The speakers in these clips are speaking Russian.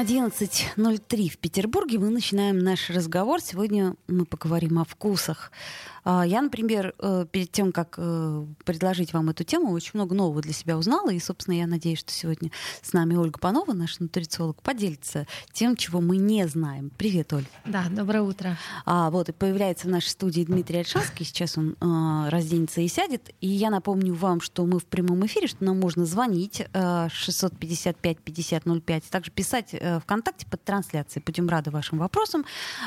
11.03 в Петербурге. Мы начинаем наш разговор. Сегодня мы поговорим о вкусах. А, я, например, э, перед тем, как э, предложить вам эту тему, очень много нового для себя узнала. И, собственно, я надеюсь, что сегодня с нами Ольга Панова, наш нутрициолог, поделится тем, чего мы не знаем. Привет, Оль. Да, доброе утро. А, вот, и появляется в нашей студии Дмитрий Альшанский. Сейчас он э, разденется и сядет. И я напомню вам, что мы в прямом эфире, что нам можно звонить э, 655-5005, также писать э, ВКонтакте под трансляцией. Будем рады вашим вопросам.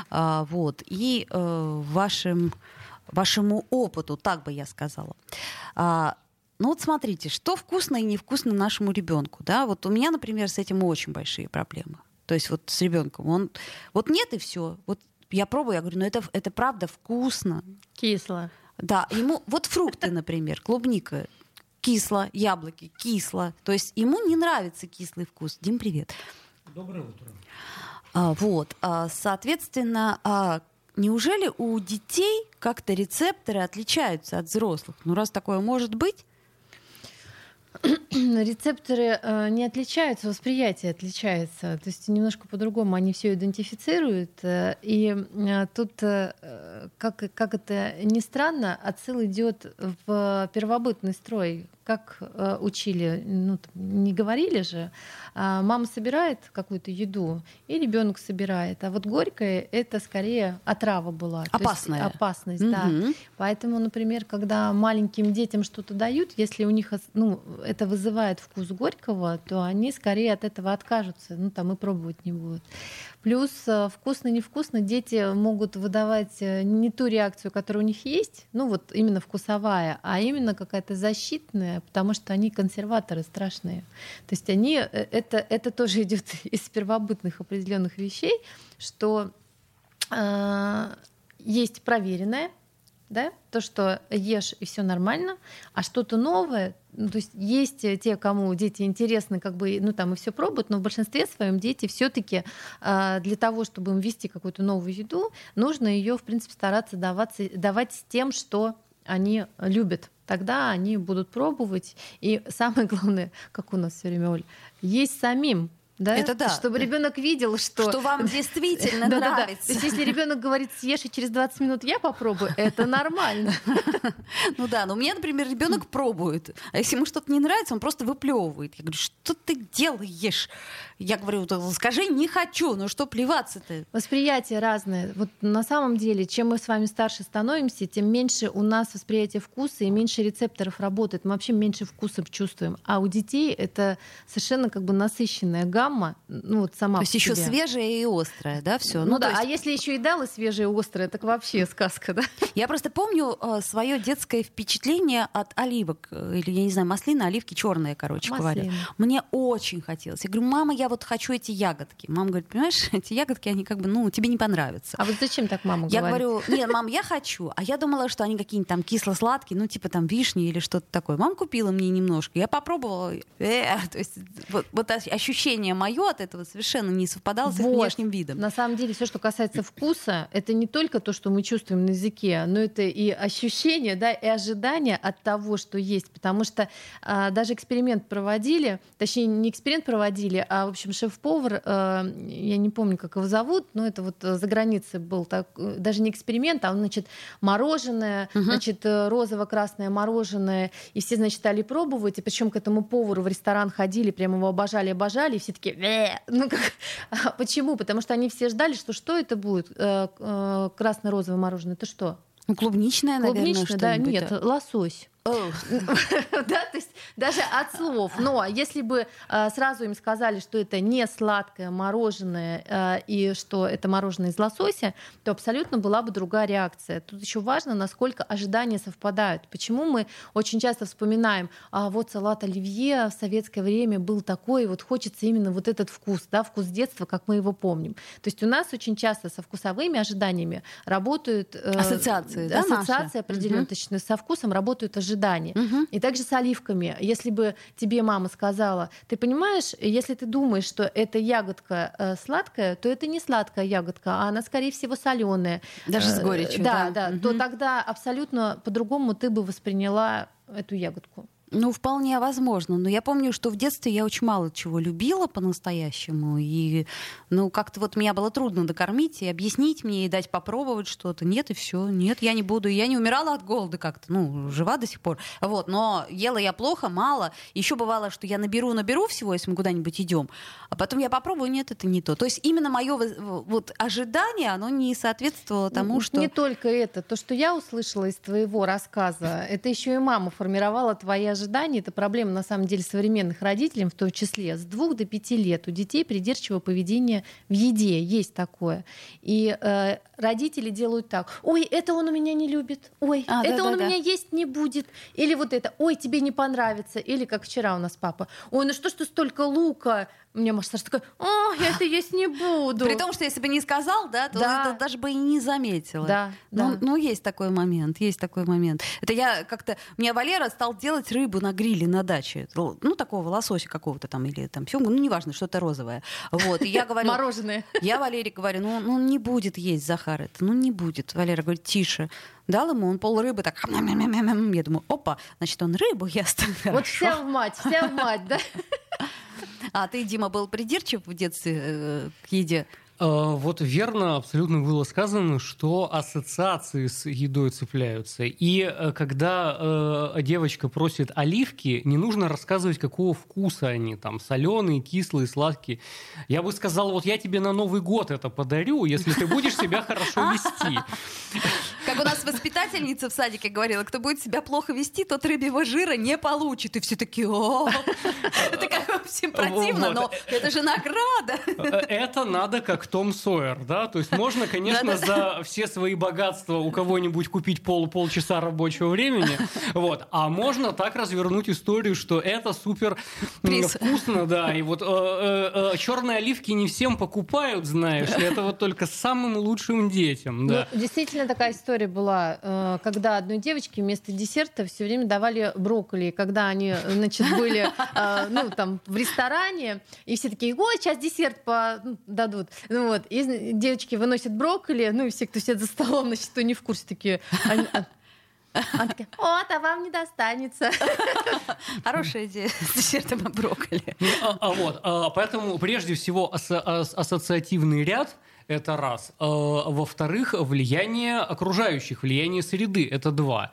Э, вот, и э, вашим вашему опыту, так бы я сказала. А, ну вот смотрите, что вкусно и невкусно нашему ребенку, да? Вот у меня, например, с этим очень большие проблемы. То есть вот с ребенком, он вот нет и все. Вот я пробую, я говорю, ну это это правда вкусно. Кисло. Да, ему вот фрукты, например, клубника кисло, яблоки кисло. То есть ему не нравится кислый вкус. Дим, привет. Доброе утро. А, вот, а, соответственно, а, неужели у детей как-то рецепторы отличаются от взрослых? Ну, раз такое может быть, рецепторы э, не отличаются, восприятие отличается. То есть немножко по-другому они все идентифицируют. Э, и э, тут, как, как это ни странно, отсыл идет в первобытный строй. Как учили, ну, не говорили же, а мама собирает какую-то еду, и ребенок собирает. А вот горькое это скорее отрава была. Опасная. опасность, угу. да. Поэтому, например, когда маленьким детям что-то дают, если у них ну, это вызывает вкус горького, то они скорее от этого откажутся, ну там и пробовать не будут. Плюс э, вкусно-невкусно дети могут выдавать э, не ту реакцию, которая у них есть, ну вот именно вкусовая, а именно какая-то защитная, потому что они консерваторы страшные. То есть они, э, это, это тоже идет из первобытных определенных вещей, что э, есть проверенное, да, то, что ешь и все нормально, а что-то новое, ну, то есть есть те, кому дети интересны, как бы, ну там и все пробуют, но в большинстве своем дети все-таки э, для того, чтобы им ввести какую-то новую еду, нужно ее, в принципе, стараться даваться, давать с тем, что они любят. Тогда они будут пробовать. И самое главное, как у нас все время, Оль, есть самим да? Это да. Чтобы ребенок видел, что... Что вам действительно нравится. То есть если ребенок говорит, съешь, и через 20 минут я попробую, это нормально. Ну да, но у меня, например, ребенок пробует. А если ему что-то не нравится, он просто выплевывает. Я говорю, что ты делаешь? Я говорю, скажи, не хочу, ну что плеваться-то? Восприятие разное. Вот на самом деле, чем мы с вами старше становимся, тем меньше у нас восприятие вкуса и меньше рецепторов работает. Мы вообще меньше вкусов чувствуем. А у детей это совершенно как бы насыщенная гамма, гамма, ну вот сама. То есть еще свежая и острая, да, все. Ну, ну да, есть... а если еще и дала свежая и острая, так вообще сказка, да? Я просто помню э, свое детское впечатление от оливок, э, или, я не знаю, маслины, оливки черные, короче Маслина. говоря. Мне очень хотелось. Я говорю, мама, я вот хочу эти ягодки. Мама говорит, понимаешь, эти ягодки, они как бы, ну, тебе не понравятся. А вот зачем так мама говорит? Я говорю, нет, мам, я хочу. А я думала, что они какие-нибудь там кисло-сладкие, ну, типа там вишни или что-то такое. Мама купила мне немножко. Я попробовала. Э, то есть вот, вот ощущение мое от этого совершенно не совпадало с их внешним видом. На самом деле, все, что касается вкуса, это не только то, что мы чувствуем на языке, но это и ощущение, да, и ожидание от того, что есть. Потому что а, даже эксперимент проводили, точнее, не эксперимент проводили, а, в общем, шеф-повар, а, я не помню, как его зовут, но это вот за границей был так, даже не эксперимент, а, значит, мороженое, угу. значит, розово-красное мороженое, и все, значит, стали пробовать, и причем к этому повару в ресторан ходили, прямо его обожали, обожали, и все такие, ну как, а почему? Потому что они все ждали, что что это будет? Э, э, красно-розовое мороженое, это что? Ну, клубничное, наверное, Клубничное, да, нет, лосось. да, то есть даже от слов. Но если бы э, сразу им сказали, что это не сладкое мороженое э, и что это мороженое из лосося, то абсолютно была бы другая реакция. Тут еще важно, насколько ожидания совпадают. Почему мы очень часто вспоминаем, а вот салат оливье в советское время был такой, вот хочется именно вот этот вкус, да, вкус детства, как мы его помним. То есть у нас очень часто со вкусовыми ожиданиями работают... Э, ассоциации, да, Ассоциации определенно, угу. со вкусом работают ожидания ожидания. Угу. И также с оливками. Если бы тебе мама сказала, ты понимаешь, если ты думаешь, что эта ягодка э, сладкая, то это не сладкая ягодка, а она, скорее всего, соленая. Даже с горечью. Да, да, да угу. то тогда абсолютно по-другому ты бы восприняла эту ягодку. Ну, вполне возможно. Но я помню, что в детстве я очень мало чего любила по-настоящему. И, ну, как-то вот меня было трудно докормить и объяснить мне, и дать попробовать что-то. Нет, и все. Нет, я не буду. Я не умирала от голода как-то. Ну, жива до сих пор. Вот. Но ела я плохо, мало. Еще бывало, что я наберу, наберу всего, если мы куда-нибудь идем. А потом я попробую, нет, это не то. То есть именно мое вот ожидание, оно не соответствовало тому, ну, что... Не только это. То, что я услышала из твоего рассказа, это еще и мама формировала ожидания ожиданий. Это проблема, на самом деле, современных родителей, в том числе. С двух до пяти лет у детей придирчивое поведение в еде. Есть такое. И э, родители делают так. Ой, это он у меня не любит. Ой, а, это да, он да, у меня есть не будет. Или вот это. Ой, тебе не понравится. Или как вчера у нас папа. Ой, ну что ж ты столько лука? Меня Маша Саша такая, о, я это есть не буду. При том, что если бы не сказал, да, то да. это даже бы и не заметила. Да, ну, да. ну, есть такой момент, есть такой момент. Это я как-то... Мне Валера стал делать рыбу на гриле на даче. Ну, такого лосося какого-то там, или там семгу, ну, неважно, что-то розовое. Вот, и я говорю... Мороженое. Я Валере говорю, ну, ну, не будет есть Захар это, ну, не будет. Валера говорит, тише. Дал ему, он пол рыбы так... Я думаю, опа, значит, он рыбу ест. Вот вся в мать, вся в мать, да? А ты, Дима, был придирчив в детстве э, к еде? А, вот верно абсолютно было сказано, что ассоциации с едой цепляются. И э, когда э, девочка просит оливки, не нужно рассказывать, какого вкуса они, там, соленые, кислые, сладкие. Я бы сказал, вот я тебе на Новый год это подарю, если ты будешь себя хорошо вести. У нас воспитательница в садике говорила, кто будет себя плохо вести, тот рыбьего жира не получит. И все такие, о, это как всем противно, но это же награда. Это надо как том Сойер, да? То есть можно, конечно, за все свои богатства у кого-нибудь купить пол полчаса рабочего времени, вот. А можно так развернуть историю, что это супер вкусно, да. И вот э, э, э, черные оливки не всем покупают, знаешь, это вот только самым лучшим детям, да. Ну, действительно такая история была, э, когда одной девочке вместо десерта все время давали брокколи, когда они, значит, были, э, ну, там, в ресторане, и все такие, ой, сейчас десерт по... Ну, дадут. Ну, вот, и девочки выносят брокколи, ну и все, кто сидит за столом, значит, кто не в курсе, такие... Они, а, она такая, вот, а вам не достанется. Хорошая идея с десертом брокколи. Ну, а, а, вот, а, поэтому прежде всего ас- ас- ассоциативный ряд — это раз. А, во-вторых, влияние окружающих, влияние среды, это два.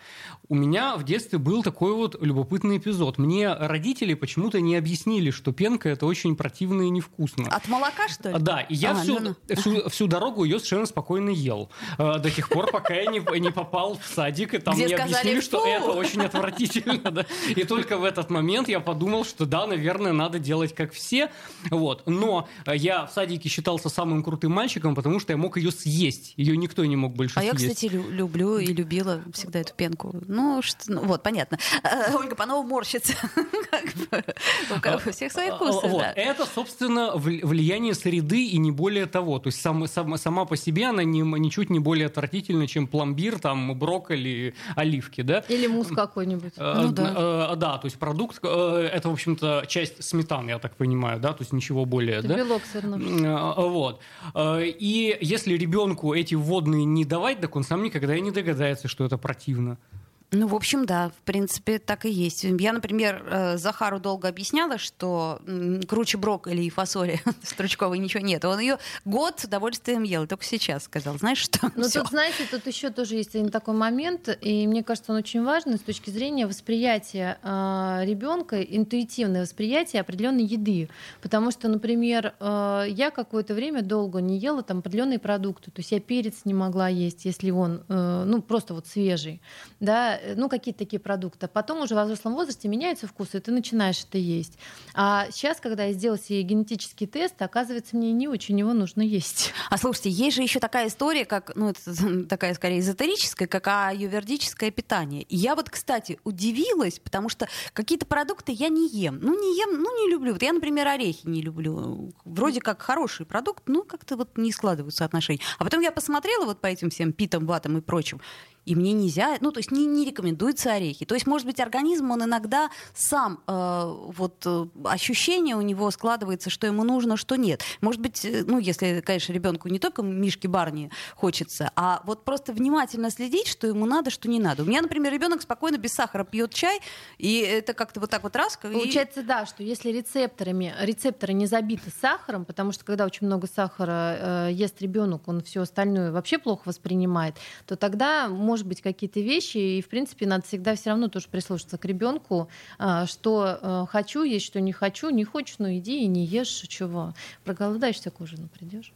У меня в детстве был такой вот любопытный эпизод. Мне родители почему-то не объяснили, что пенка это очень противно и невкусно. От молока, что ли? Да, и я ага, всю, ну, ну. всю, всю дорогу ее совершенно спокойно ел. А, до тех пор, пока я не, не попал в садик, и там Где мне сказали, объяснили, что это очень отвратительно. Да. И только в этот момент я подумал, что да, наверное, надо делать как все. Вот. Но я в садике считался самым крутым мальчиком, потому что я мог ее съесть. Ее никто не мог больше а съесть. А я, кстати, люблю и любила всегда эту пенку. Ну, что, ну вот, понятно. Э, Ольга Панова морщится. У всех свои вкусы. Вот. Это, собственно, влияние среды и не более того. То есть сам, сам, сама по себе она не, ничуть не более отвратительна, чем пломбир, там, брокколи, оливки, да? Или мусс какой-нибудь. Э, ну, да. Э, да, то есть продукт, это, в общем-то, часть сметаны, я так понимаю, да? То есть ничего более, это да? белок все равно. Вот. И если ребенку эти вводные не давать, так он сам никогда и не догадается, что это противно. Ну, в общем, да, в принципе, так и есть. Я, например, э, Захару долго объясняла, что круче брокколи и фасоли стручковой ничего нет. Он ее год с удовольствием ел, только сейчас сказал, знаешь что? Ну, тут, знаете, тут еще тоже есть один такой момент, и мне кажется, он очень важный с точки зрения восприятия э, ребенка, интуитивное восприятие определенной еды. Потому что, например, э, я какое-то время долго не ела там определенные продукты. То есть я перец не могла есть, если он, э, ну, просто вот свежий. Да, Э, ну, какие-то такие продукты. Потом уже в взрослом возрасте меняются вкусы, и ты начинаешь это есть. А сейчас, когда я сделала себе генетический тест, оказывается, мне не очень его нужно есть. А слушайте, есть же еще такая история, как, ну, это такая скорее эзотерическая, как аювердическое питание. Я вот, кстати, удивилась, потому что какие-то продукты я не ем. Ну, не ем, ну, не люблю. Вот я, например, орехи не люблю. Вроде как хороший продукт, но как-то вот не складываются отношения. А потом я посмотрела вот по этим всем питам, ватам и прочим, и мне нельзя, ну, то есть не, не рекомендуются орехи. То есть, может быть, организм, он иногда сам, э, вот, э, ощущение у него складывается, что ему нужно, что нет. Может быть, э, ну, если, конечно, ребенку не только мишки барни хочется, а вот просто внимательно следить, что ему надо, что не надо. У меня, например, ребенок спокойно без сахара пьет чай, и это как-то вот так вот раз. Получается, и... да, что если рецепторами, рецепторы не забиты сахаром, потому что когда очень много сахара э, ест ребенок, он все остальное вообще плохо воспринимает, то тогда, может быть, какие-то вещи, и, в принципе, надо всегда все равно тоже прислушаться к ребенку, э, что э, хочу есть, что не хочу, не хочешь, ну иди и не ешь, чего. Проголодаешься к ужину придешь.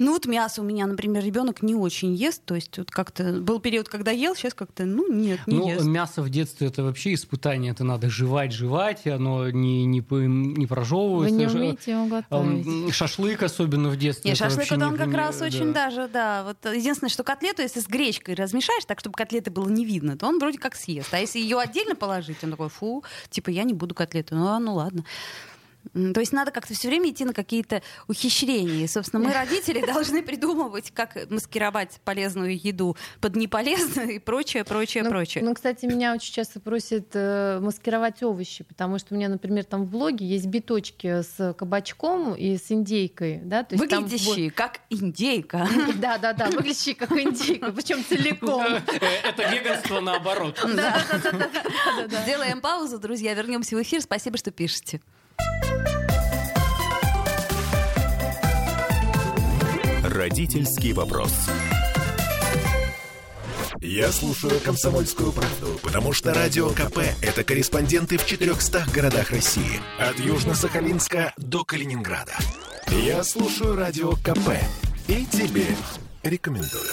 Ну вот мясо у меня, например, ребенок не очень ест, то есть вот как-то был период, когда ел, сейчас как-то, ну нет, не ну, ест. мясо в детстве это вообще испытание, это надо жевать, жевать, оно не не не прожевывается. Вы не умеете его готовить. Шашлык особенно в детстве. Нет, шашлык это он как раз да. очень даже, да. Вот единственное, что котлету, если с гречкой размешаешь, так чтобы котлеты было не видно, то он вроде как съест. А если ее отдельно положить, он такой, фу, типа я не буду котлету. Ну, ну ладно. То есть надо как-то все время идти на какие-то ухищрения. И, собственно, мы, родители, должны придумывать, как маскировать полезную еду под неполезную и прочее, прочее, ну, прочее. Ну, кстати, меня очень часто просят э, маскировать овощи, потому что у меня, например, там в блоге есть биточки с кабачком и с индейкой. Да? То есть выглядящие там... как индейка. Да, да, да, выглядящие как индейка, причем целиком. Э, это веганство наоборот. Сделаем паузу, друзья, вернемся в эфир. Спасибо, что пишете. Родительский вопрос. Я слушаю «Комсомольскую правду», потому что «Радио КП» — это корреспонденты в 400 городах России. От Южно-Сахалинска до Калининграда. Я слушаю «Радио КП» и тебе рекомендую.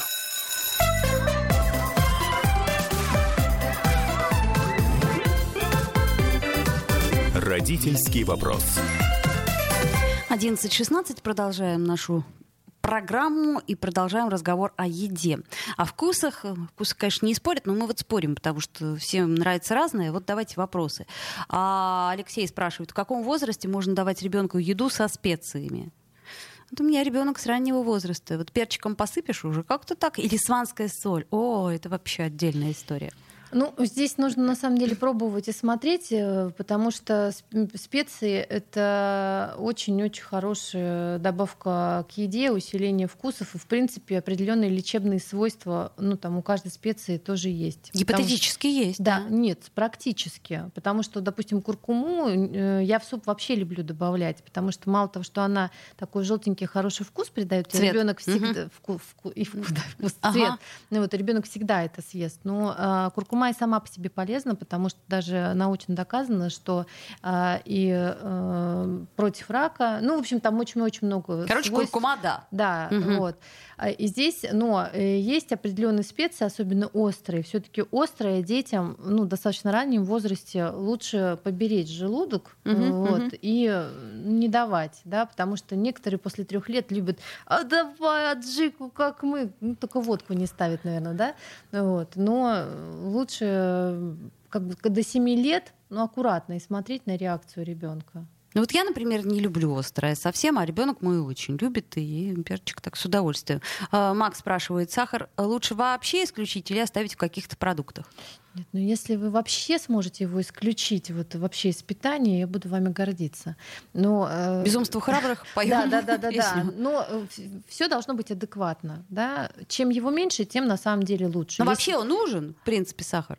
Родительский вопрос. 11.16. Продолжаем нашу программу и продолжаем разговор о еде. О вкусах. Вкусы, конечно, не спорят, но мы вот спорим, потому что всем нравится разное. Вот давайте вопросы. А Алексей спрашивает, в каком возрасте можно давать ребенку еду со специями? Вот у меня ребенок с раннего возраста. Вот перчиком посыпешь уже как-то так. Или сванская соль. О, это вообще отдельная история. Ну, здесь нужно на самом деле пробовать и смотреть, э, потому что специи — это очень-очень хорошая добавка к еде, усиление вкусов и, в принципе, определенные лечебные свойства, ну, там у каждой специи тоже есть. Гипотетически потому, есть. Да, да, нет, практически. Потому что, допустим, куркуму э, я в суп вообще люблю добавлять, потому что мало того, что она такой желтенький хороший вкус придает, ребенок всегда угу. вкус, вкус, и вкус, да, вкус ага. цвет. Ну, вот ребенок всегда это съест. Но а, куркума Куркума и сама по себе полезна, потому что даже научно доказано, что э, и э, против рака, ну, в общем, там очень-очень много Короче, свойств. куркума, да. Да, угу. вот. А, и здесь, но э, есть определенные специи, особенно острые. Все-таки острые детям, ну, достаточно раннем возрасте лучше поберечь желудок угу, вот, угу. и не давать, да, потому что некоторые после трех лет любят, а давай аджику, как мы, ну, только водку не ставят, наверное, да, вот. Но лучше как бы до 7 лет, ну, аккуратно и смотреть на реакцию ребенка. Ну вот я, например, не люблю острое совсем, а ребенок мой очень любит, и перчик так с удовольствием. А, Макс спрашивает, сахар лучше вообще исключить или оставить в каких-то продуктах? Нет, ну если вы вообще сможете его исключить вот вообще из питания, я буду вами гордиться. Но, э... Безумство храбрых, поем Да, да, да, да, да. Но э, все должно быть адекватно. Да? Чем его меньше, тем на самом деле лучше. Но вообще он нужен, в принципе, сахар?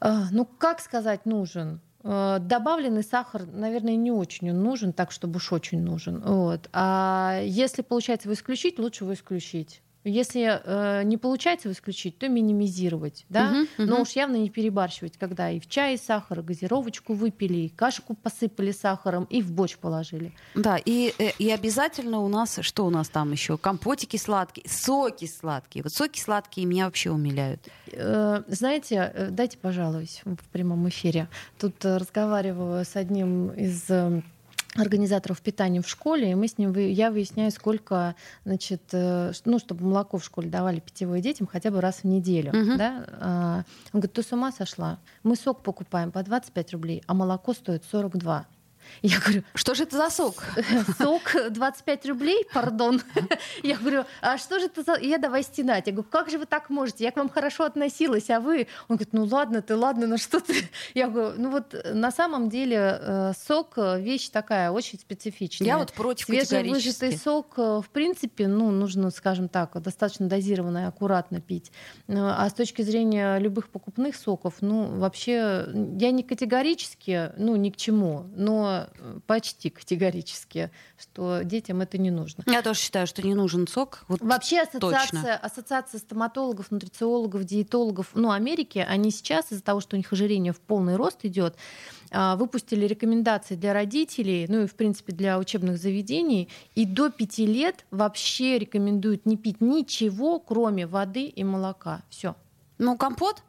А, ну, как сказать нужен? Э, добавленный сахар, наверное, не очень он нужен, так чтобы уж очень нужен. Вот. А если получается его исключить, лучше его исключить. Если э, не получается исключить, то минимизировать, да, uh-huh, uh-huh. но уж явно не перебарщивать, когда и в чай сахар, газировочку выпили, и кашку посыпали сахаром, и в борщ положили. Да, и, э, и обязательно у нас, что у нас там еще? Компотики сладкие, соки сладкие. Вот соки сладкие меня вообще умиляют. Э, знаете, э, дайте пожалуюсь в прямом эфире. Тут разговаривала с одним из организаторов питания в школе, и мы с ним, я выясняю, сколько, значит, э, ну, чтобы молоко в школе давали питьевое детям хотя бы раз в неделю, uh-huh. да. А, он говорит, ты с ума сошла? Мы сок покупаем по 25 рублей, а молоко стоит 42. Я говорю, что же это за сок? Сок 25 рублей, пардон. Я говорю, а что же это за... Я давай стенать. Я говорю, как же вы так можете? Я к вам хорошо относилась, а вы... Он говорит, ну ладно ты, ладно, ну что ты... Я говорю, ну вот на самом деле э, сок э, вещь такая очень специфичная. Я вот против Свежевыжатый сок, э, в принципе, ну, нужно, скажем так, достаточно дозированно и аккуратно пить. А с точки зрения любых покупных соков, ну, вообще, я не категорически, ну, ни к чему, но почти категорически, что детям это не нужно. Я тоже считаю, что не нужен сок. Вот Вообще ассоциация, ассоциация стоматологов, нутрициологов, диетологов, ну, Америки, они сейчас из-за того, что у них ожирение в полный рост идет, а, выпустили рекомендации для родителей, ну и, в принципе, для учебных заведений, и до пяти лет вообще рекомендуют не пить ничего, кроме воды и молока. Все. Ну, компот?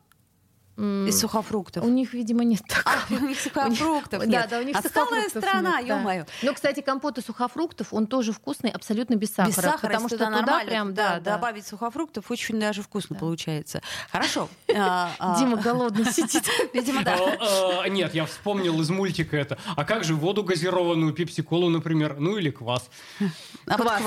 Из сухофруктов. У них, видимо, нет такого. А, у них сухофруктов нет. Да, да, у них Отсталая страна, ё-моё. Но, кстати, компот из сухофруктов, он тоже вкусный, абсолютно без сахара. Без сахара, потому что туда, прям, да, добавить сухофруктов очень даже вкусно получается. Хорошо. А, а. Дима голодный сидит. Видимо, да. Нет, я вспомнил из мультика это. А как же воду газированную, пепси-колу, например, ну или квас? А квас.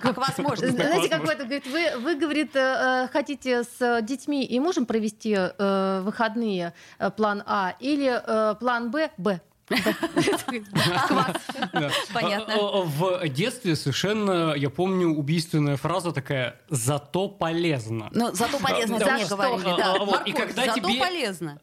Квас можно. Знаете, как это говорит, вы, говорит, э, э, хотите с детьми и мужем провести э, выходные э, план А или э, план Б, Б. Понятно. В детстве совершенно, я помню, убийственная фраза такая «зато полезно». Ну, зато полезно, это мне говорили, да. И когда тебе... полезно.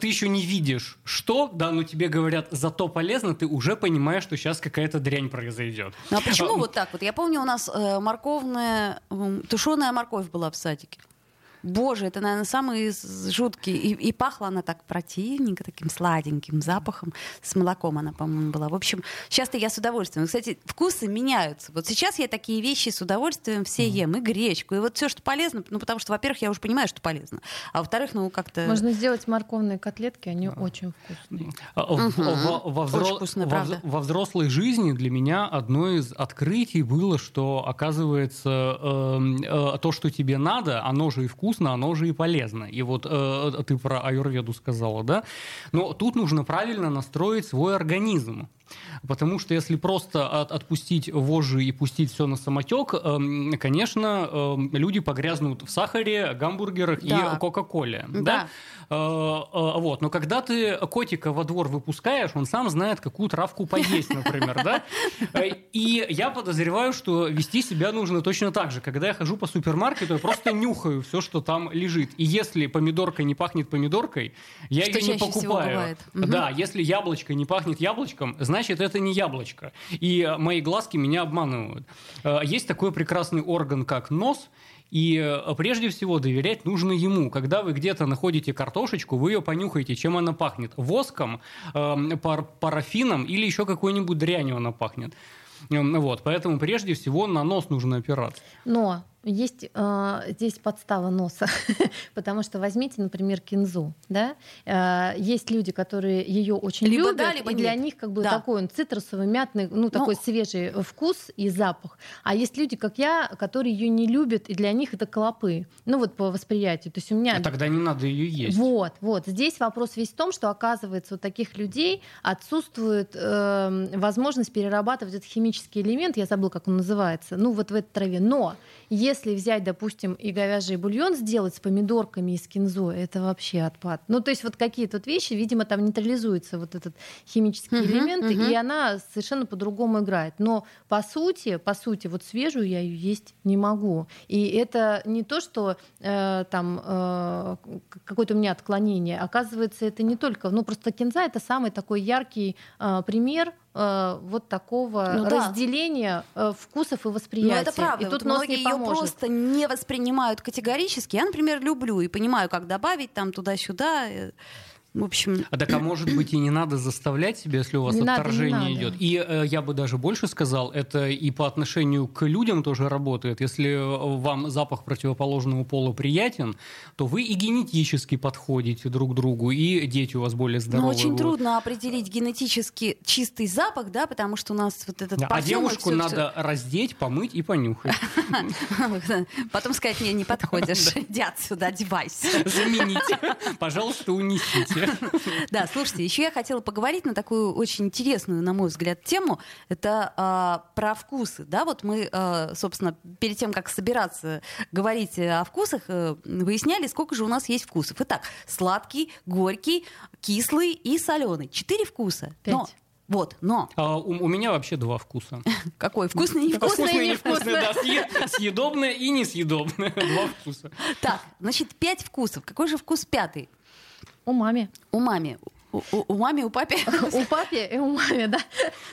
Ты еще не видишь, что, да, но тебе говорят «зато полезно», ты уже понимаешь, что сейчас какая-то дрянь произойдет. Ну, а почему вот так вот? Я помню, у нас э, морковная, тушеная морковь была в садике. Боже, это, наверное, самый жуткий. И, и пахла она так противненько, таким сладеньким запахом. С молоком она, по-моему, была. В общем, сейчас-то я с удовольствием. Кстати, вкусы меняются. Вот сейчас я такие вещи с удовольствием все ем. И гречку, и вот все, что полезно. Ну, потому что, во-первых, я уже понимаю, что полезно. А во-вторых, ну, как-то... Можно сделать морковные котлетки, они очень вкусные. Во взрослой жизни для меня одно из открытий было, что, оказывается, эм, э, то, что тебе надо, оно же и вкусно вкусно, оно же и полезно. И вот э, ты про аюрведу сказала, да? Но тут нужно правильно настроить свой организм. Потому что если просто от, отпустить вожжи и пустить все на самотек, э, конечно, э, люди погрязнут в сахаре, гамбургерах да. и Кока-Коле. Да. да? Э, э, вот. Но когда ты котика во двор выпускаешь, он сам знает, какую травку поесть, например. Да? Э, и я подозреваю, что вести себя нужно точно так же. Когда я хожу по супермаркету, я просто нюхаю все, что там лежит. И если помидорка не пахнет помидоркой, я что ее не покупаю. Да, если яблочко не пахнет яблочком, значит, это не яблочко. И мои глазки меня обманывают. Есть такой прекрасный орган, как нос, и э, прежде всего доверять нужно ему. Когда вы где-то находите картошечку, вы ее понюхаете, чем она пахнет. Воском, э, пар парафином или еще какой-нибудь дрянью она пахнет. Вот, поэтому прежде всего на нос нужно опираться. Но есть э, здесь подстава носа, потому что возьмите, например, кинзу, да, э, есть люди, которые ее очень либо любят, да, либо и для нет. них как бы да. такой он цитрусовый, мятный, ну, ну такой свежий вкус и запах, а есть люди, как я, которые ее не любят, и для них это клопы, ну вот по восприятию, то есть у меня... А тогда не надо ее есть. Вот, вот, здесь вопрос весь в том, что оказывается у таких людей отсутствует э, возможность перерабатывать этот химический элемент, я забыл, как он называется, ну вот в этой траве, но если взять, допустим, и говяжий бульон сделать с помидорками и с кинзой, это вообще отпад. Ну, то есть вот какие тут вещи, видимо, там нейтрализуется вот этот химический uh-huh, элемент, uh-huh. и она совершенно по-другому играет. Но по сути, по сути, вот свежую я ее есть не могу. И это не то, что э, там э, какое-то у меня отклонение. Оказывается, это не только, ну просто кинза это самый такой яркий э, пример Э, вот такого ну, разделения да. Э, вкусов и восприятия. Ну, это правда. И тут вот многие ее просто не воспринимают категорически. Я, например, люблю и понимаю, как добавить там туда-сюда. Э, в общем... А так, а может быть, и не надо заставлять себя, если у вас не отторжение надо, идет. И э, я бы даже больше сказал, это и по отношению к людям тоже работает. Если вам запах противоположного пола приятен, то вы и генетически подходите друг к другу, и дети у вас более ну, здоровые. Но очень будут. трудно определить генетически чистый запах, да, потому что у нас вот этот да, А девушку надо раздеть, помыть и понюхать. Потом сказать, не, не подходишь, иди отсюда, одевайся. Замените. Пожалуйста, унесите. Да, слушайте, еще я хотела поговорить на такую очень интересную, на мой взгляд, тему. Это а, про вкусы. Да, вот мы, а, собственно, перед тем, как собираться говорить о вкусах, а, выясняли, сколько же у нас есть вкусов. Итак, сладкий, горький, кислый и соленый. Четыре вкуса. Пять. Но, вот, но А, у, у меня вообще два вкуса. какой? Вкусный и невкусный? И невкусное, да. съе- Съедобное и несъедобное. Два вкуса. Так, значит, пять вкусов. Какой же вкус пятый? У маме. У мами. У, у- у мами, у папи? У папи и у мамы, да.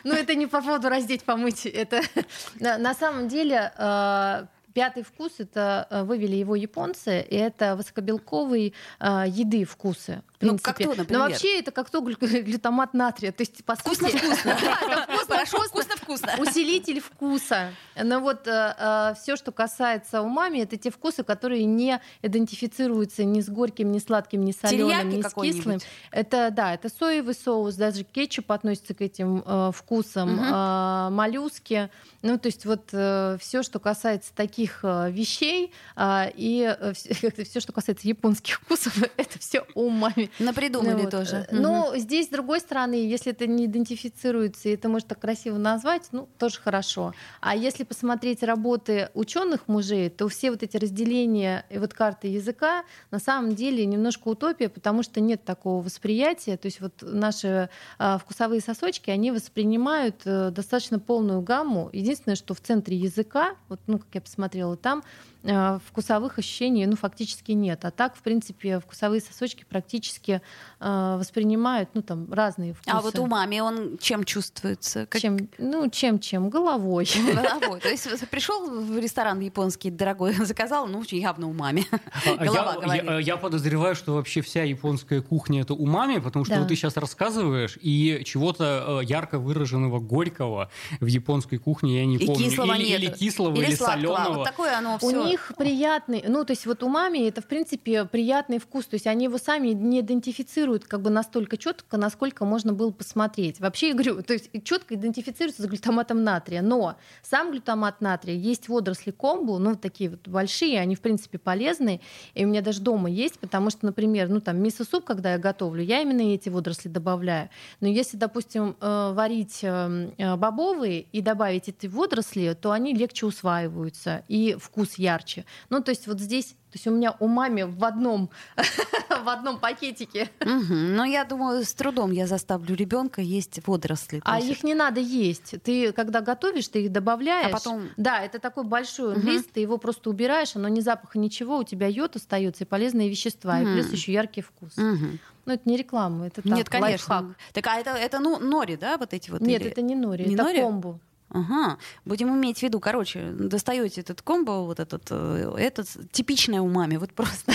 Но это не по поводу раздеть, помыть. Это на, на самом деле э, пятый вкус это э, вывели его японцы, и это высокобелковые э, еды вкусы. В Ну, как то, например? Но вообще это как то глю- глютамат натрия. То есть, по сути, Вкусно-вкусно. Да, это Хорошо, вкусно-вкусно. вкусно-вкусно. Усилитель вкуса. Но вот все, что касается умами, это те вкусы, которые не идентифицируются ни с горьким, ни сладким, ни соленым, ни с кислым. Это да, это соевый соус, даже кетчуп относится к этим э, вкусам, э, моллюски. Ну, то есть вот все, что касается таких э, вещей, э, и все, что касается японских вкусов, это все умами. Напридумали вот, тоже. э, Ну, здесь, с другой стороны, если это не идентифицируется, и это можно так красиво назвать, ну, тоже хорошо. А если посмотреть работы ученых мужей, то все вот эти разделения и вот карты языка на самом деле немножко утопия, потому что нет такого восприятия. То есть вот наши а, вкусовые сосочки, они воспринимают э, достаточно полную гамму. Единственное, что в центре языка, вот, ну, как я посмотрела, там э, вкусовых ощущений, ну, фактически нет. А так, в принципе, вкусовые сосочки практически э, воспринимают, ну, там, разные вкусы. А вот у мами он чем чувствуется? Как- Чем, ну, чем-чем? Головой. Головой. То есть пришел в ресторан японский дорогой, заказал, ну, явно у мами. А Голова я, говорит. я- я подозреваю, что вообще вся японская кухня это умами, потому что Да. вот ты сейчас рассказываешь, и чего-то э, ярко выраженного горького в японской кухне я не И помню. кислого или, нет. или кислого, или, соленого. Вот такое оно все. Них приятный, ну, то есть вот у мами это, в принципе, приятный вкус. То есть они его сами не идентифицируют как бы настолько четко, насколько можно было посмотреть. Вообще, я говорю, то есть четко идентифицируется с глютаматом натрия. Но сам глютамат натрия есть водоросли комбу, ну, такие вот большие, они, в принципе, полезные. И у меня даже дома есть, потому что, например, ну, там, мисо-суп, когда я готовлю, я именно эти водоросли добавляю. Но если, допустим, э, варить э, э, бобовые и добавить эти водоросли, то они легче усваиваются и вкус ярче. Ну, то есть вот здесь, то есть у меня у мами в одном, в одном пакетике, Мгм. Но я думаю, с трудом я заставлю ребенка есть водоросли. А их не надо есть. Ты, когда готовишь, ты их добавляешь. А потом- Да, это такой большой лист, ты его просто убираешь, оно ни запаха, ничего, у тебя йод остается и полезные вещества, и плюс еще яркий вкус. Ну, это не реклама, это так, Нет, конечно. лайфхак. Так, а это, это ну, нори, да, вот эти вот? Нет, или- это не нори, Не это нори? комбу. Ага, будем иметь в виду, короче, достаете этот комбо, вот этот, э, этот типичное у мами, вот просто.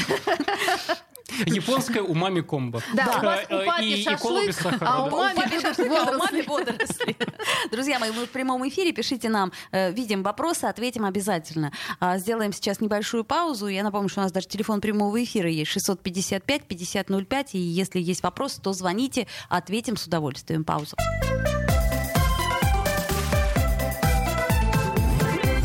Японская умами комбо. Да, у вас Э, у папи и, шашлык, сахара. а у да. мами а у водоросли. Друзья мои, мы в прямом эфире, пишите нам, э, видим вопросы, ответим обязательно. А, Сделаем сейчас небольшую паузу. Я напомню, что у нас даже телефон прямого эфира есть 655-5005, и если есть вопрос, то звоните, ответим с удовольствием. Пауза.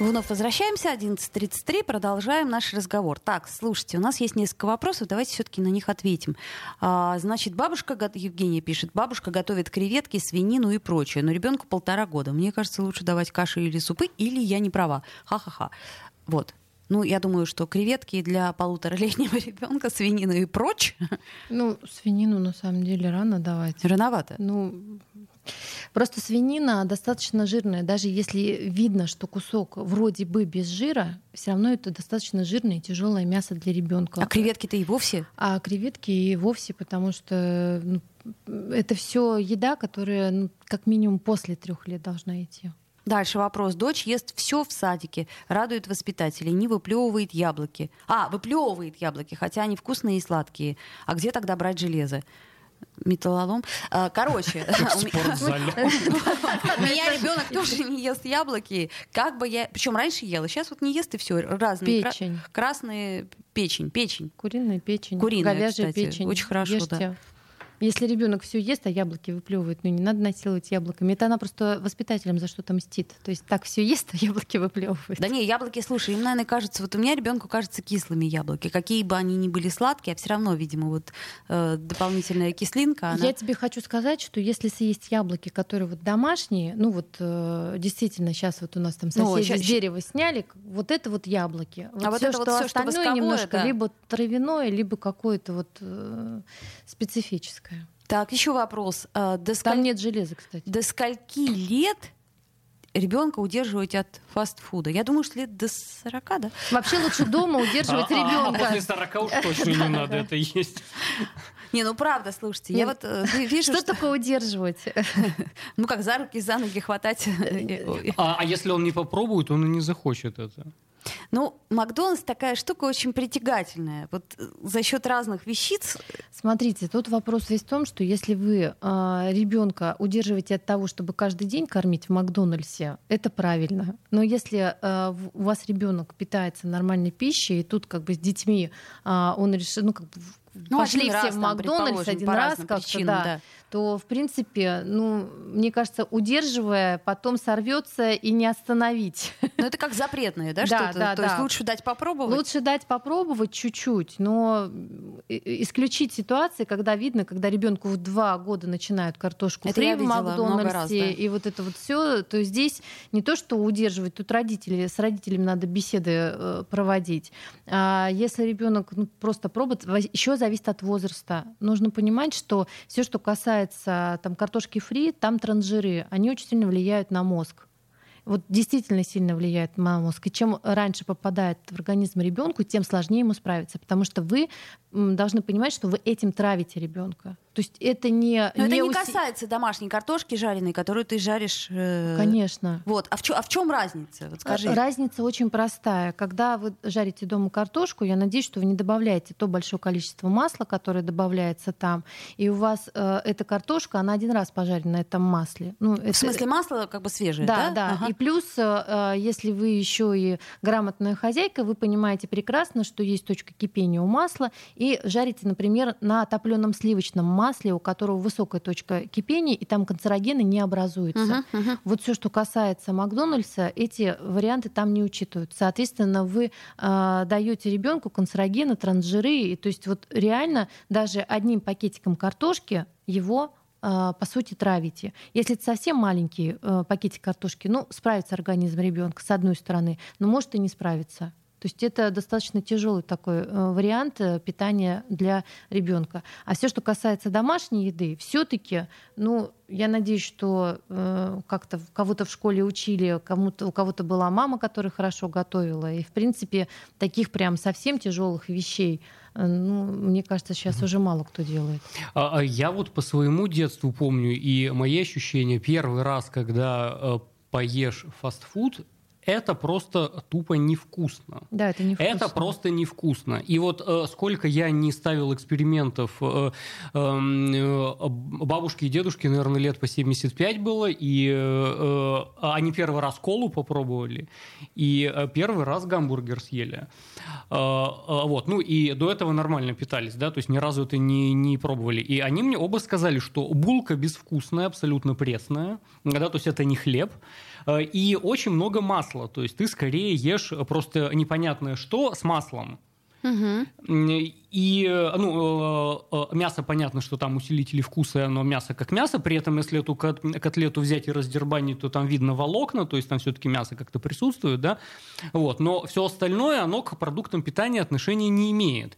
Вновь возвращаемся, 11.33, продолжаем наш разговор. Так, слушайте, у нас есть несколько вопросов, давайте все-таки на них ответим. А, значит, бабушка, Евгения пишет, бабушка готовит креветки, свинину и прочее, но ребенку полтора года. Мне кажется, лучше давать каши или супы, или я не права. Ха-ха-ха. Вот. Ну, я думаю, что креветки для полуторалетнего ребенка, свинину и прочь, Ну, свинину на самом деле рано давать. рановато. Ну, просто свинина достаточно жирная. Даже если видно, что кусок вроде бы без жира, все равно это достаточно жирное и тяжелое мясо для ребенка. А креветки-то и вовсе А креветки и вовсе, потому что ну, это все еда, которая ну, как минимум после трех лет должна идти. Дальше вопрос. Дочь ест все в садике, радует воспитателей, не выплевывает яблоки. А, выплевывает яблоки, хотя они вкусные и сладкие. А где тогда брать железо? Металлолом. А, короче, в спортзале. у меня ребенок тоже не ест яблоки. Как бы я... Причем раньше ела, сейчас вот не ест и все. Разные. Печень. Красные печень, печень. Куриная печень, Куриная, говяжья печень. Очень хорошо, да. Если ребенок все ест, а яблоки выплевывает, ну не надо насиловать яблоками. Это она просто воспитателям за что-то мстит. То есть так все ест, а яблоки выплевывает. Да не, яблоки, слушай, им, наверное, кажется, вот у меня ребенку кажется кислыми яблоки. Какие бы они ни были сладкие, а все равно, видимо, вот э, дополнительная кислинка, она... Я тебе хочу сказать, что если съесть яблоки, которые вот домашние, ну вот э, действительно сейчас вот у нас там Ну, соседи ща- с дерева сняли, вот это вот яблоки. Вот А вот всё, это вот что что остальное восковое, немножко да. либо травяное, либо какое-то вот э, специфическое. Так, еще вопрос. Э, До, сколь- Там нет железа, кстати. до скольки лет ребенка удерживать от фастфуда? Я думаю, что лет до 40, да? Вообще лучше дома удерживать А- а- А ребенка. после 40 уж точно не надо это есть. Не, ну правда, слушайте, я Ну, вот э, ви- вижу, Что что, такое удерживать? ну как за руки, за ноги хватать. А, а если он не попробует, он и не захочет это. Ну, Макдональдс такая штука очень притягательная. Вот э, за счет разных вещиц. Смотрите, тут вопрос весь в том, что если вы ребенка удерживаете от того, чтобы каждый день кормить в Макдональдсе, это правильно. Но если а, в- у вас ребенок питается нормальной пищей, и тут как бы с детьми а, он решил, ну как бы Ну, пошли все раз в Макдональдс один раз как-то, да, да. то в принципе, ну мне кажется, удерживая, потом сорвется и не остановить. Ну, это как запретное, да, Да, что-то? да, То есть да. лучше дать попробовать. Лучше дать попробовать чуть-чуть, но и- и- исключить ситуации, когда видно, когда ребенку в два года начинают картошку Это фри в Макдональдсе, раз, да. и вот это вот все, то здесь не то, что удерживать, тут родители, с родителями надо беседы э, проводить. А если ребенок ну, просто пробует, еще зависит от возраста. Нужно понимать, что все, что касается там, картошки фри, там транжиры, они очень сильно влияют на мозг вот действительно сильно влияет на мозг. И чем раньше попадает в организм ребенку, тем сложнее ему справиться, потому что вы должны понимать, что вы этим травите ребенка. То есть это не, Но это не уси- касается домашней картошки жареной, которую ты жаришь. э, Конечно. Вот. А в, чё- а в чем разница? Вот скажи. Разница очень простая. Когда вы жарите дома картошку, я надеюсь, что вы не добавляете то большое количество масла, которое добавляется там, и у вас э, эта картошка, она один раз пожарена на этом масле. Ну, В смысле, масло как бы свежее, Да, да? да. Ага. И плюс, э, если вы еще и грамотная хозяйка, вы понимаете прекрасно, что есть точка кипения у масла, и жарите, например, на топленом сливочном масле, у которого высокая точка кипения, и там канцерогены не образуются. Мгм, мгм. Вот все, что касается Макдональдса, эти варианты там не учитывают. Соответственно, вы э, даете ребенку канцерогены, трансжиры, и то есть вот реально даже одним пакетиком картошки его э, по сути травите. Если это совсем маленький э, пакетик картошки, ну справится организм ребенка с одной стороны, но может и не справиться. То есть это достаточно тяжелый такой э, вариант э, питания для ребенка. А все, что касается домашней еды, все-таки, ну, я надеюсь, что э, как-то кого-то в школе учили, кому-то, у кого-то была мама, которая хорошо готовила. И, в принципе, таких прям совсем тяжелых вещей, ну, мне кажется, сейчас уже мало кто делает. А, а Я вот по своему детству помню, и мои ощущения, первый раз, когда э, поешь фастфуд, это просто тупо невкусно. Да, это не Это просто невкусно. И вот э, сколько я не ставил экспериментов, э, эм, э, бабушке и дедушке, наверное, лет по 75 было, и э, э, они первый раз колу попробовали, и э, первый раз гамбургер съели. Э, э, вот, ну и до этого нормально питались, да, то есть ни разу это не, не пробовали. И они мне оба сказали, что булка безвкусная, абсолютно пресная, да, то есть это не хлеб, Э, и очень много масла, то есть ты скорее ешь просто непонятное что с маслом. Мгм. И, э, ну, э, э, мясо, понятно, что там усилители вкуса, и оно мясо как мясо, при этом, если эту кот- котлету взять и раздербанить, то там видно волокна, то есть там все-таки мясо как-то присутствует, да, вот, но все остальное, оно к продуктам питания отношения не имеет.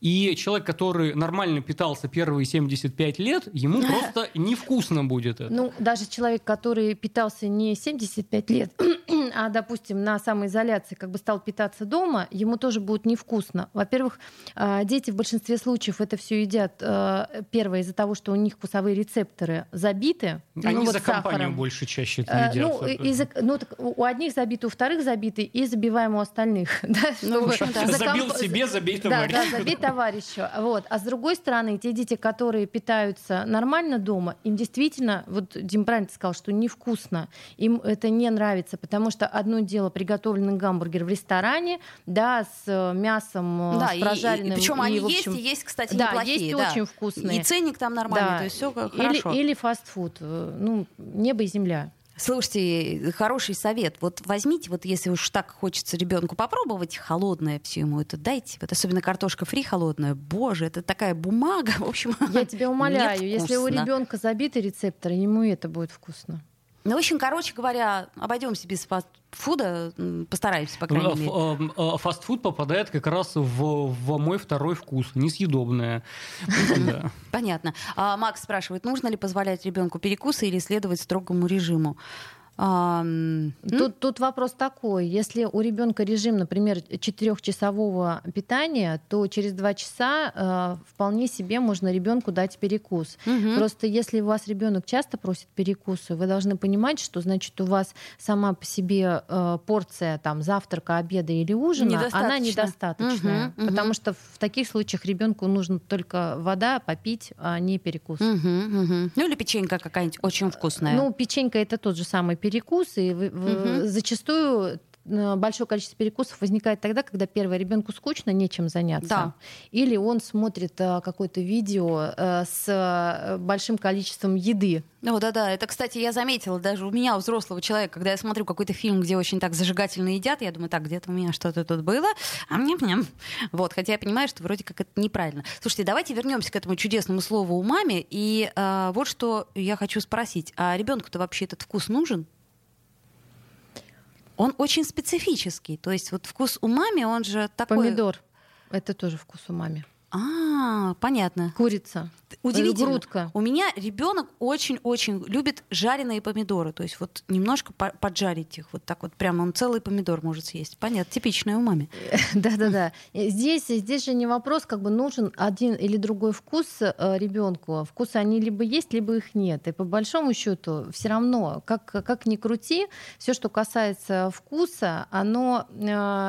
И человек, который нормально питался первые 75 лет, ему просто невкусно будет это. Ну, даже человек, который питался не 75 лет, а, допустим, на самоизоляции как бы стал питаться дома, ему тоже будет невкусно. Во-первых, а, дети в большинстве случаев это все едят, а, первое, из-за того, что у них вкусовые рецепторы забиты. Они ну, вот за компанию сахаром. больше чаще это Э, едят. Ну, из ну, так у одних забиты, у вторых забиты, и забиваем у остальных. да, Ну, в чтобы общем, да. за Забил комп- себе, забей Да, товарищу. да, забей товарищу. Вот. А с другой стороны, те дети, которые питаются нормально дома, им действительно, вот Дим правильно сказал, что невкусно. Им это не нравится, потому что одно дело приготовленный гамбургер в ресторане, да, с э, мясом, э, Да, с и, прожаренным. причем и, они в общем, есть, и есть, кстати, да, неплохие. есть да. очень вкусные. И ценник там нормальный, Да. то есть все Или, хорошо. или фастфуд. э, Ну, небо и земля. Слушайте, хороший совет. Вот возьмите, вот если уж так хочется ребенку попробовать холодное все ему это дайте. Вот особенно картошка фри холодная. Боже, это такая бумага. В общем, Я тебя умоляю, если у ребенка забиты рецепторы, ему это будет вкусно. Ну, в общем, короче говоря, обойдемся без фастфуда, постараемся, по крайней Ф- мере. эм, э, Фастфуд попадает как раз в, в мой второй вкус, несъедобное. Понятно. А Макс спрашивает, нужно ли позволять ребенку перекусы или следовать строгому режиму? А, Тут, тут вопрос такой. Если у ребенка режим, например, четырехчасового питания, то через два часа э, вполне себе можно ребенку дать перекус. мгм. Просто если у вас ребенок часто просит перекусы, вы должны понимать, что значит у вас сама по себе э, порция там завтрака, обеда или ужина, она Недостаточно. недостаточная, Мгм, мгм. потому что в таких случаях ребенку нужно только вода попить, а не перекус. Мгм, мгм. Ну или печенька какая-нибудь очень вкусная. Ну, печенька это тот же самый перекус, и Мгм. зачастую э, большое количество перекусов возникает тогда, когда первое ребенку скучно, нечем заняться. Да. Или он смотрит э, какое-то видео э, с э, большим количеством еды. Ну да, да. Это, кстати, я заметила даже у меня, у взрослого человека, когда я смотрю какой-то фильм, где очень так зажигательно едят, я думаю, так, где-то у меня что-то тут было, а мне ням Вот, хотя я понимаю, что вроде как это неправильно. Слушайте, давайте вернемся к этому чудесному слову умами. И а, вот что я хочу спросить: а ребенку-то вообще этот вкус нужен? Он очень специфический. То есть вот вкус умами, он же такой. Помидор. Это тоже вкус умами. А, понятно. Курица. Удивительно. Грудка. У меня ребенок очень-очень любит жареные помидоры. То есть вот немножко по- поджарить их. Вот так вот прямо он целый помидор может съесть. Понятно, типичная у мамы. Да-да-да. Здесь, здесь же не вопрос, как бы нужен один или другой вкус ребенку. Вкусы они либо есть, либо их нет. И по большому счету все равно, как, как ни крути, все, что касается вкуса, оно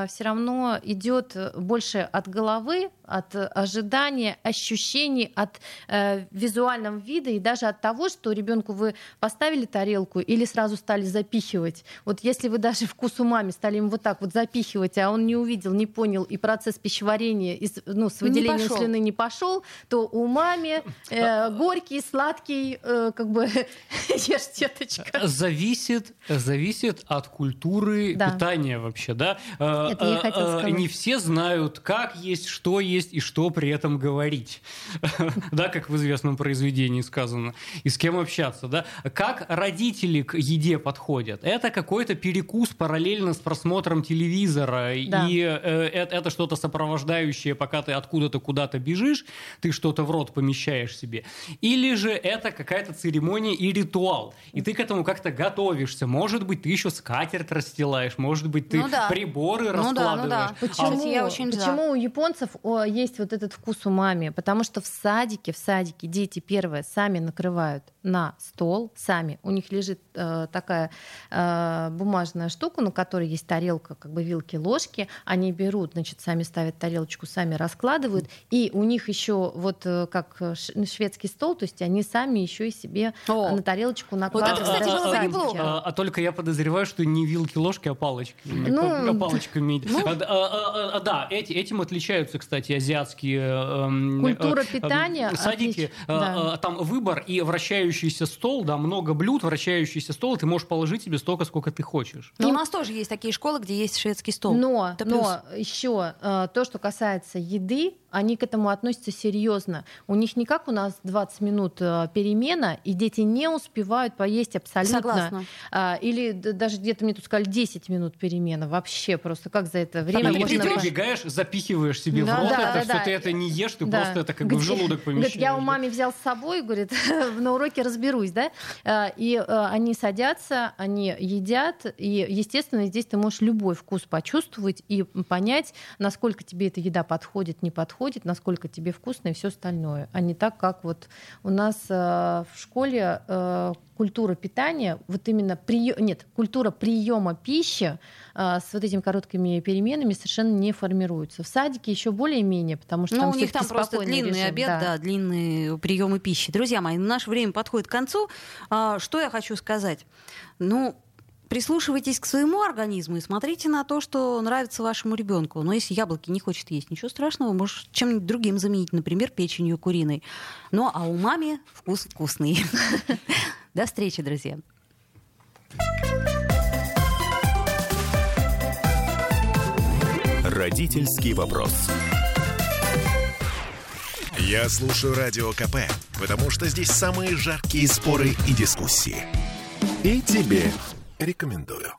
все равно идет больше от головы, от ожидания, ощущений, от э, визуального вида и даже от того, что ребенку вы поставили тарелку или сразу стали запихивать. Вот если вы даже вкус умами стали им вот так вот запихивать, а он не увидел, не понял, и процесс пищеварения из, ну, с Не выделением пошел. слюны не пошел, то у мами э, горький, сладкий, э, как бы ешь, деточка. Зависит, зависит от культуры Да. питания вообще, да? Э, Это я э, хотела э, сказать. Не все знают, как есть, что есть и что при этом говорить. Да, как в известном произведении сказано. И с кем общаться, да? Как родители к еде подходят? Это какой-то перекус параллельно с просмотром телевизора. Да. И э, это, это что-то сопровождающее, пока ты откуда-то куда-то бежишь, ты что-то в рот помещаешь себе. Или же это какая-то церемония и ритуал. И ты к этому как-то готовишься. Может быть, ты еще скатерть расстилаешь, может быть, ты Ну да. приборы Ну да, ну да. раскладываешь. Почему, Кстати, я очень почему у японцев о, есть вот этот вкус умами? Потому что в садике, в садике дети первое сами накрывают на стол, сами. У них лежит э, такая э, бумажная штука, на которой есть тарелка, как бы вилки, ложки. Они берут, значит, сами ставят тарелочку, сами раскладывают. И у них еще вот э, как ш- шведский стол, то есть они сами еще и себе О. на тарелочку это, накладывают. кстати, в было бы неплохо. А, а только я подозреваю, что не вилки-ложки, а палочки. Ну, а палочками. А, а, а, а, да, эти, этим отличаются, кстати, азиатские эм, Культура э, э, питания Садики. Отлич- да. Э, э, Там выбор и вращающийся стол, да, много блюд, вращающийся стол, ты можешь положить себе столько, сколько ты хочешь. Но у нас тоже есть такие школы, где есть шведский стол. Но, Это плюс. но еще э, то, что касается еды, они к этому относятся серьезно. У них не как у нас 20 минут э, перемена, и дети не успевают поесть абсолютно. Согласна. А, или даже где-то мне тут сказали 10 минут перемена. Вообще просто как за это время Или можно... ты прибегаешь, запихиваешь себе Да, в рот да, это да, все, да. ты это не ешь, ты Да. просто это как бы в желудок помещаешь. Говорит, я у мамы взял с собой, говорит, на уроке разберусь, да? А, И э, они садятся, они едят, и, естественно, здесь ты можешь любой вкус почувствовать и понять, насколько тебе эта еда подходит, не подходит, насколько тебе вкусно и все остальное. А не так, как вот у нас э, в школе э, культура питания, вот именно приё... нет, культура приема пищи э, с вот этими короткими переменами совершенно не формируется. В садике еще более-менее, потому что Ну, там у них там просто длинный режим, обед, да. длинные приемы пищи. Друзья мои, наше время подходит к концу. А, Что я хочу сказать? Ну, прислушивайтесь к своему организму и смотрите на то, что нравится вашему ребенку. Но если яблоки не хочет есть, ничего страшного, можешь чем-нибудь другим заменить, например, печенью куриной. Ну, а у мами вкус вкусный. До встречи, друзья. Родительский вопрос. Я слушаю радио КП, потому что здесь самые жаркие споры и дискуссии. И тебе рекомендую.